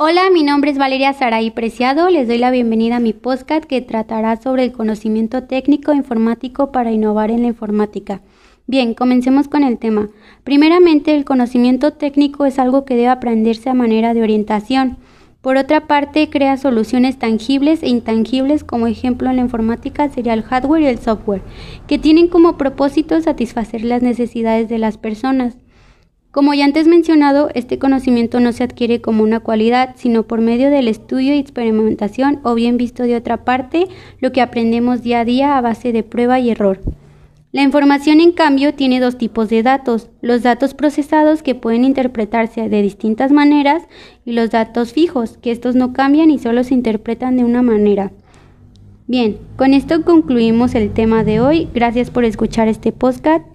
Hola, mi nombre es Valeria Saraí Preciado. Les doy la bienvenida a mi podcast que tratará sobre el conocimiento técnico informático para innovar en la informática. Bien, comencemos con el tema. Primeramente, el conocimiento técnico es algo que debe aprenderse a manera de orientación. Por otra parte, crea soluciones tangibles e intangibles, como ejemplo en la informática sería el hardware y el software, que tienen como propósito satisfacer las necesidades de las personas. Como ya antes mencionado, este conocimiento no se adquiere como una cualidad, sino por medio del estudio y experimentación o bien visto de otra parte, lo que aprendemos día a día a base de prueba y error. La información, en cambio, tiene dos tipos de datos, los datos procesados que pueden interpretarse de distintas maneras y los datos fijos, que estos no cambian y solo se interpretan de una manera. Bien, con esto concluimos el tema de hoy. Gracias por escuchar este podcast.